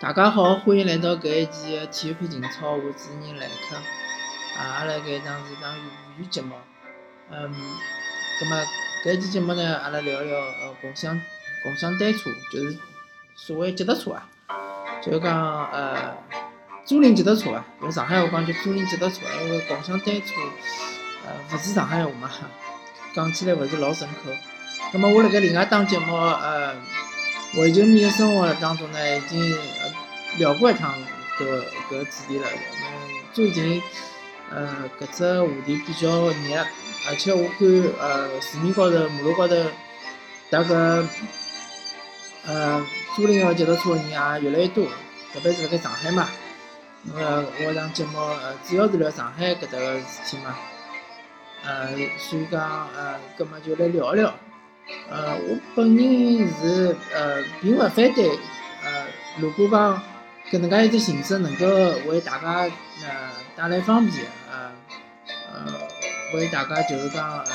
大家好，欢迎来到搿一期的体育篇情操，我主持人来客。啊，阿拉搿一档是一档粤语节目。嗯，葛末搿一期节目呢，阿拉聊聊呃共享共享单车，就是所谓脚踏车啊，就是讲呃租赁脚踏车啊，用上海话讲就租赁脚踏车，因为共享单车呃勿是上海话嘛，讲起来勿是老顺口。葛末我辣盖另外一档节目呃。环球米的生活当中呢，已经聊过一趟搿搿主题了。嗯，最近呃搿只话题比较热，而且我看呃市面高头、马路高头搭搿呃租赁个脚踏车的人也越来越多，特别是辣盖上海嘛。呃，我档节目呃主要是聊上海搿搭个事体嘛。呃，所以讲呃，葛末就来聊一聊。呃，我本人是呃，并勿反对呃，如果讲搿能介一只形式能够为大家呃带来方便，呃呃，为大家就是讲呃，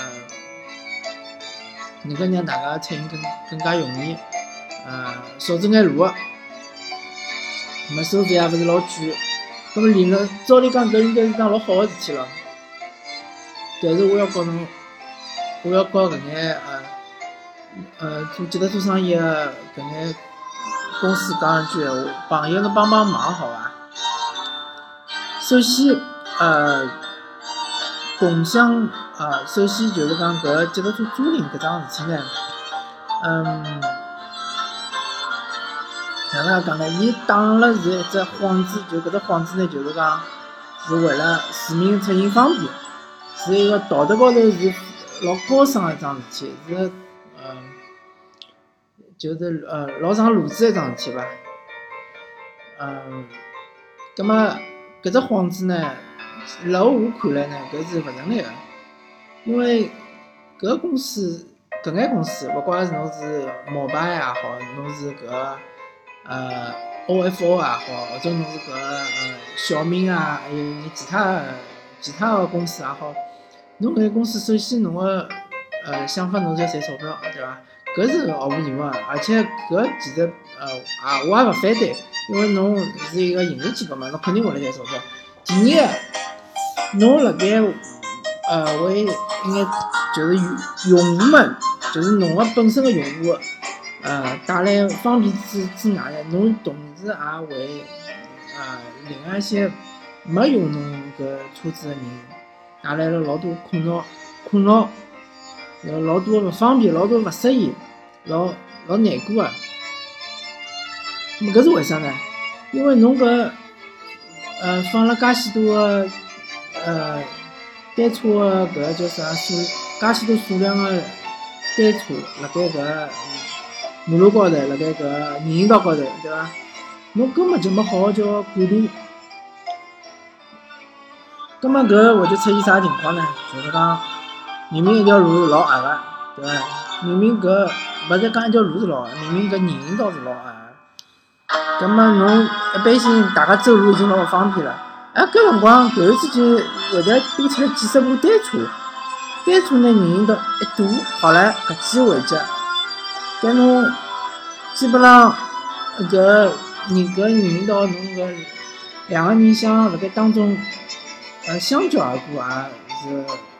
能够让大家出行更更加容易，呃，少走眼路，那么收费也勿是老贵，那么理论照理讲搿应该是桩老好个事体了，但是我要告侬，我要告搿眼呃。呃，做脚踏车生意个搿眼公司讲一句闲话，朋友侬帮帮忙好伐？首先，呃，共享，呃，首先就是讲搿脚踏车租赁搿桩事体呢，嗯，哪能讲呢？伊打了是一只幌子，就搿只幌子呢，就是讲是为了市民出行方便，是一个道德高头是老高尚个一桩事体，是。就是呃老上路子一桩事体伐，嗯，葛末搿只幌子呢，辣我看来呢，搿是勿成立个，因为搿公司搿眼公司，勿管是侬是摩拜也好，侬是搿呃 OFO 也好，或者侬是搿呃小米啊，还有其他其他个公司也好，侬搿眼公司首先侬个呃想法侬就赚钞票，对伐？搿是毫无疑问个，而且搿其实呃啊，我也勿反对，因为侬是一个盈利机构嘛，侬肯定会来赚钞票。第二个，侬辣盖呃为应该就是用用户们，就是侬个本身个用户，呃带来方便之之外呢，侬同时也为呃另外一些没用侬搿车子个人带来了老多困扰困扰。有老多勿方便，老多勿适意，老老难过个。么搿是为啥呢？因为侬搿呃放了介许多个呃单车个搿叫啥数？介许多数量个单车辣盖搿马路高头，辣盖搿人行道高头，对伐？侬根本就没好好叫管理。葛末搿会得出现啥情况呢？就是讲。明明一条路是老矮个，对伐？明明搿勿是讲一条路是老矮，明明搿人行道是老矮。葛末侬一般性大家走路已经老勿方便了，哎，搿辰光突然之间会得多出来几十部单车，单车呢人行道一堵，好唻，搿机回击。搿侬基本上搿人搿人行道侬搿两个人想辣盖当中呃相交而过也是。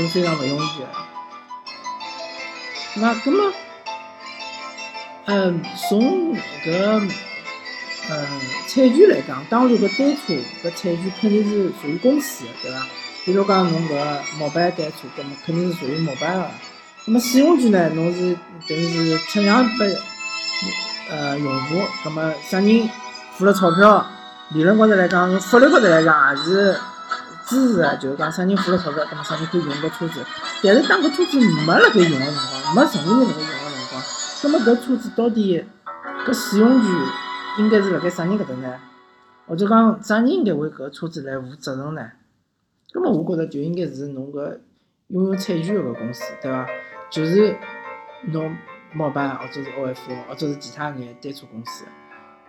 是非常勿容易个。那葛么，嗯，从搿嗯产权来讲，当然搿单车搿产权肯定是属于公司个，对伐？比如讲侬搿摩拜单车，葛么肯定是属于摩拜个。葛么使用权呢，侬是等于是出让拨呃用户，葛么啥人付了钞票，理论高头来讲，法律高头来讲也是。支持的，就是讲啥人付了钞票，那么啥人可以用搿车子。但是当搿车子没辣盖用个辰光，没任何人辣盖用个辰光，那么搿车子到底搿使用权应该是辣盖啥人搿搭呢？或者讲啥人应该为搿车子来负责任呢？那么我觉着就应该是侬搿拥有产权搿公司，对伐？就是侬摩拜或者是 OFO 或者是其他眼单车公司，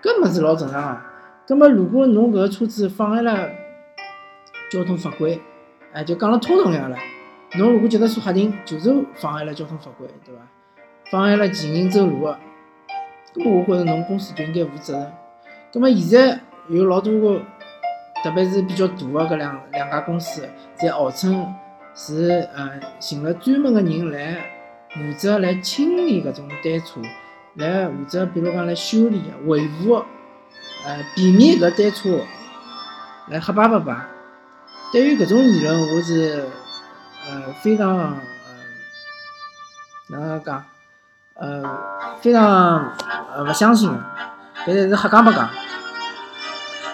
搿么是老正常个。葛么如果侬搿车子放辣了，交通法规，哎，就讲了通通样了。侬如果脚踏车瞎停，就是妨碍了交通法规，对伐？妨碍了行人走路个，那么我觉着侬公司就应该负责任。葛末现在有老多个，特别是比较大个搿两两家公司，侪号称是呃寻了专门个人来负责来清理搿种单车，来负责比如讲来修理、维护，呃避免搿单车来黑白白白。对于搿种言论，我是呃非常呃哪能讲呃非常呃勿相信个，搿是瞎讲白讲。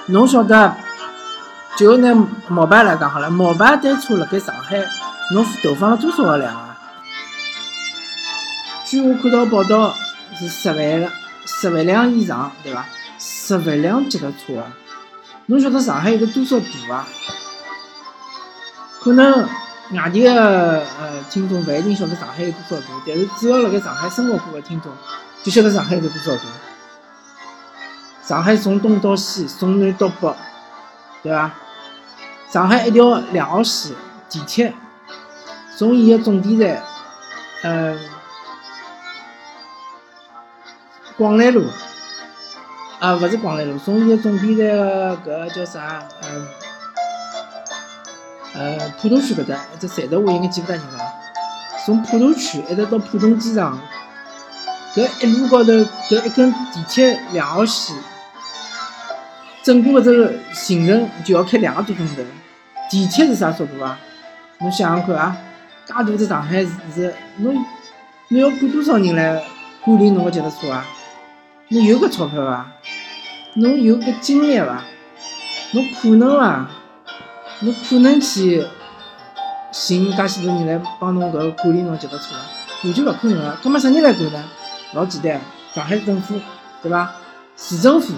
侬晓得，就拿毛牌来讲好了，毛牌单车辣盖上海，侬投放了多少个量啊？据我看到报道是十万个，十万辆以上，对伐？十万辆脚踏车啊！侬晓得上海有个多少大啊？可能外地个呃听众勿一定晓得上海有多少大，但是只要辣盖上海生活过的听众，就晓得上海有多少大。上海从东到西，从南到北，对伐？上海一条两号线地铁，从伊个终点站，呃，广兰路，啊，勿是广兰路，从伊个终点站搿叫啥？呃，呃，浦东区搿搭一，只站头我应该记勿大清爽。从浦东区一直到浦东机场，搿一路高头搿一根地铁两号线。整个搿只行程就要开两个多钟头，地铁是啥速度啊？侬想想看啊，介大只上海市侬侬要管多少人来管理侬个脚踏车啊？侬有搿钞票伐？侬有搿精力伐？侬可能伐？侬可能去寻介许多人来帮侬搿个管理侬脚踏车伐？完全勿可能个。搿么啥人来管呢？老简单，上海市政府，对伐？市政府。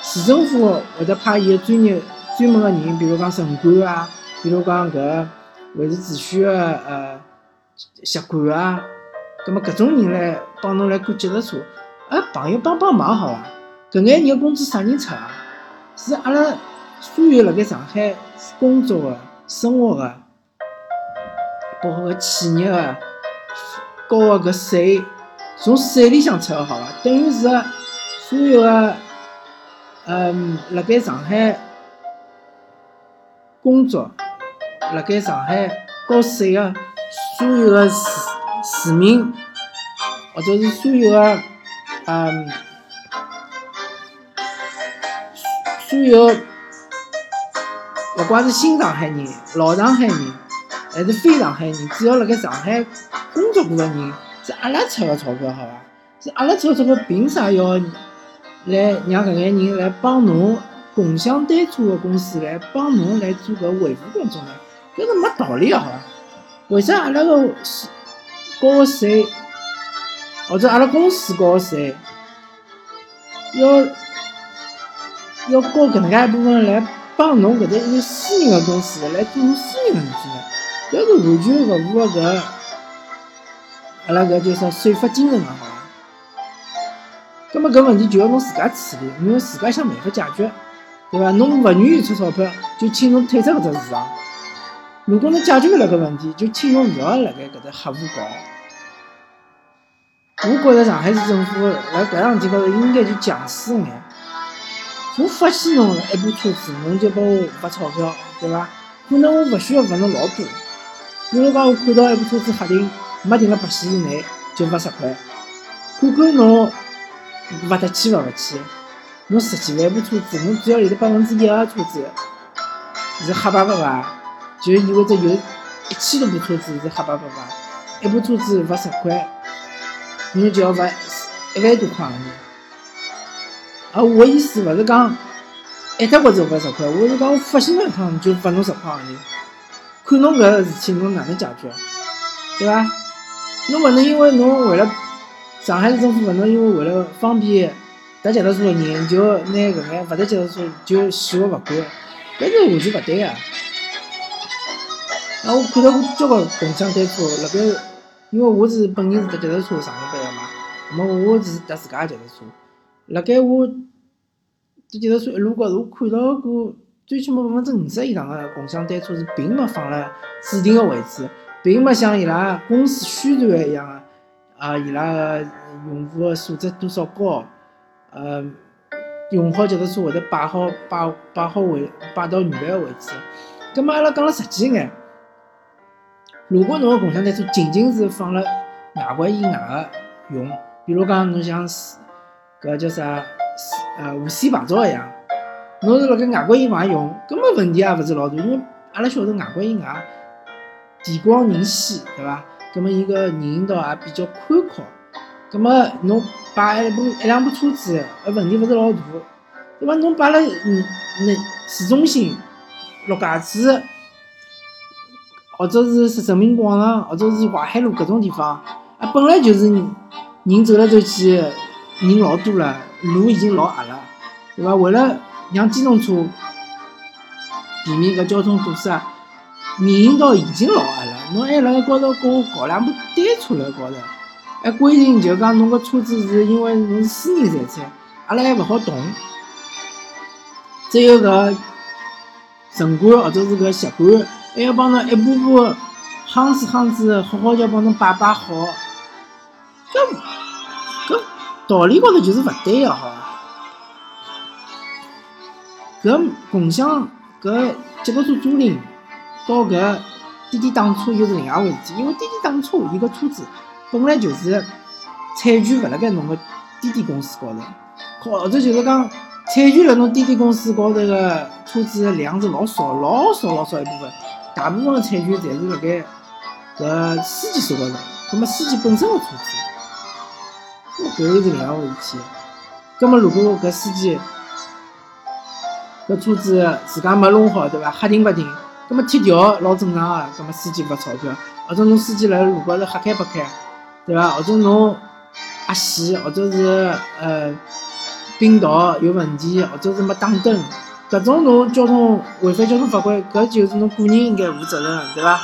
市政府会得派伊个专业、专门个人，比如讲城管啊，比如讲搿维持秩序个呃协管啊，葛末搿种人来帮侬来管脚踏车，啊朋友帮帮忙好伐？搿眼人工资啥人出啊？是阿拉所有辣盖上海工作个、生活个，包括企业个交个搿税，从税里向出个好伐？等于是所有个。嗯，辣盖上海工作，辣盖上海交税个所有个市市民，或者是所有个嗯，所有勿管是新上海人、老上海人，还是非上海人，只要辣盖上海工作过个人，是阿拉出个钞票，好伐？是阿拉出个钞票，凭啥要？来让搿眼人来帮侬共享单车个公司来帮侬来做搿维护工作呢？搿是没道理个好伐？为啥阿拉个交个税，或者阿拉公司交个税，要要交搿能介一部分来帮侬搿只一个私人个公司来做私人的事体呢？搿是完全勿符合搿阿拉搿叫啥税法精神个好。葛末搿问题就要侬自家处理，侬要自家想办法解决，对伐？侬勿愿意出钞票，就请侬退出搿只市场。如果侬解决勿了搿问题，就请侬勿要辣盖搿搭瞎胡搞。我觉着上海市政府辣搿样事体高头应该就强势眼。我发现侬了一部车子，侬就拨我发钞票，对伐？可能我勿需要罚侬老多。比如讲，我看到一部车子黑停，没停辣白线以内，就罚十块。看看侬。罚得起罚勿起，侬十几万部车子，侬只要有得百分之一的车子是黑白白白，就意味着有一千多部车子是黑白白白，一部车子罚十块，侬就要罚一万多块钿。而我的意思勿是讲一搭或者罚十块，我是讲我发现了一趟就罚侬十块行钿，看侬搿事体侬哪能解决，对伐？侬勿能因为侬为了。上海市政府勿能因为为了方便踏脚踏车个人，就拿搿眼勿踏脚踏车就视而勿管，搿是完全勿对个。啊，我看到过交关共享单车，辣盖，因为我是本人是踏脚踏车上过班个嘛，那么我是踏自家个脚踏车。辣盖我踏脚踏车一路高头，我看到过最起码百分之五十以上个共享单车是并没放辣指定个位置，并没像伊拉公司宣传一样个。啊，伊拉个用户个素质多少高？呃，用好脚踏车会得摆好摆摆好位摆到原来个位置。葛末阿拉讲了实际眼，如果侬个共享单车仅仅是放辣外环以外个用，比如讲侬像是搿叫啥呃无线牌照一样，侬是辣盖外国以外用，根本问题也勿是老大，因为阿拉晓得外国以外地广人稀，对伐？葛末伊个人行道也比较宽阔，葛末侬摆一部一两部车子，呃问题勿是老大，对伐？侬摆辣嗯那市中心、陆家嘴，或者是是人民广场，或者是淮海路搿种地方，啊本来就是人走来走去，人老多了，路已经老狭了，对伐？为了让机动车避免搿交通堵塞，人行道已经老狭了，侬还辣盖高头搞搞两部单车辣高头，还规定就讲侬个车子是因为侬是私人财产，阿拉还勿好动，只有搿城管或者是搿协管，还要帮侬一步步夯子夯子，好好叫帮侬摆摆好，道理高头就是勿对个好伐？搿共享搿脚踏车租赁到搿滴滴打车又是另外回事。体，因为滴滴打车伊个车子本来就是产权勿辣盖侬个滴滴公司高头，或者就是讲产权辣侬滴滴公司高头个车子个量是老少、老少、老少一部分，大部分个产权侪是辣盖搿司机手高头，葛末司机本身个车子，搿又是另外回事体。葛末如果搿司机搿车子自家没弄好，对伐？瞎停勿停，葛末贴条老正常个，葛末司机罚钞票，或者侬司机辣路高头瞎开白开，对伐？或者侬压线，或者是呃并道有问题，或者是没打灯，搿种侬交通违反交通法规，搿就是侬个人应该负责任，对伐？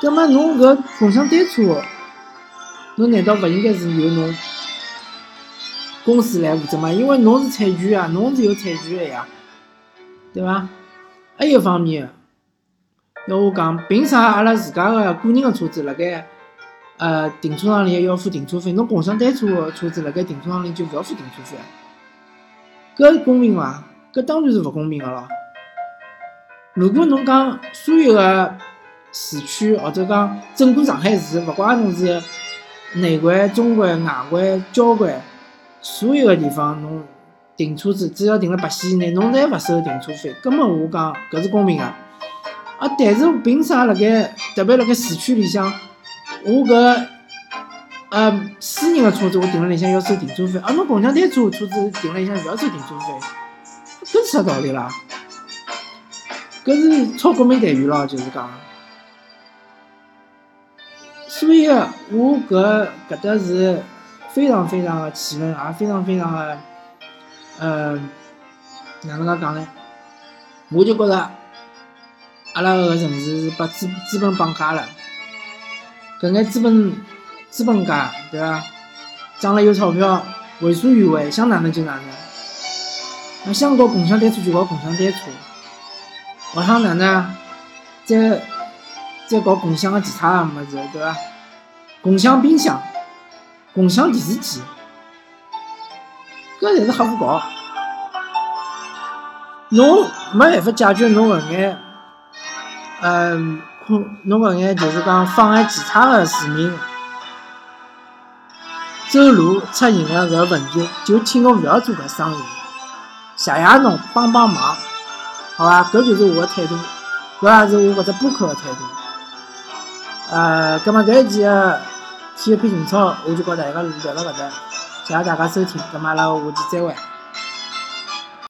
葛末侬搿共享单车，侬难道勿应该是由侬公司来负责吗？因为侬是产权啊，侬是有产权个呀，对伐？还有一方面，要我讲，凭啥阿拉自家个个人个车子辣盖呃停车场里要付停车费，侬共享单车个车子辣盖停车场里就勿要付停车费？搿公平伐？搿当然是勿公平个咯。如果侬讲所有个市区或者讲整个上海市，勿怪侬是内环、中环、外环、交关，所有个地方侬停车子只要停了白线以内，侬侪勿收停车费，根本我讲搿是公平个。啊，但是凭啥辣盖特别辣盖市区里向，我搿呃私人个车子我停辣里向要收停车费，而侬共享单车车子停辣里向勿要收停车费，搿是啥道理啦？搿是超国民待遇咯，就是讲。所以我搿搿搭是非常非常个气愤，也非常非常个，呃，哪能介讲呢？我就觉着阿拉搿个城市是被资资本绑架了，搿眼资本资本家对伐？涨了有钞票，为所欲为，想哪能就哪能。那想搞共享单车就搞共享单车，勿想哪能再再搞共享个其他个物事，对伐？共享冰箱、共享电视机，搿侪是瞎胡搞。侬没办法解决侬搿眼，嗯，困侬搿眼就是讲妨碍其他个市民走路出行个搿问题，就请侬勿要做搿生意，谢谢侬帮帮忙，好伐？搿就是我个态度，搿也是我搿只播客个态度。呃，葛末搿一期的体育篇情操，我就告大家聊到搿搭，谢谢大家收听，葛末阿拉下期再会。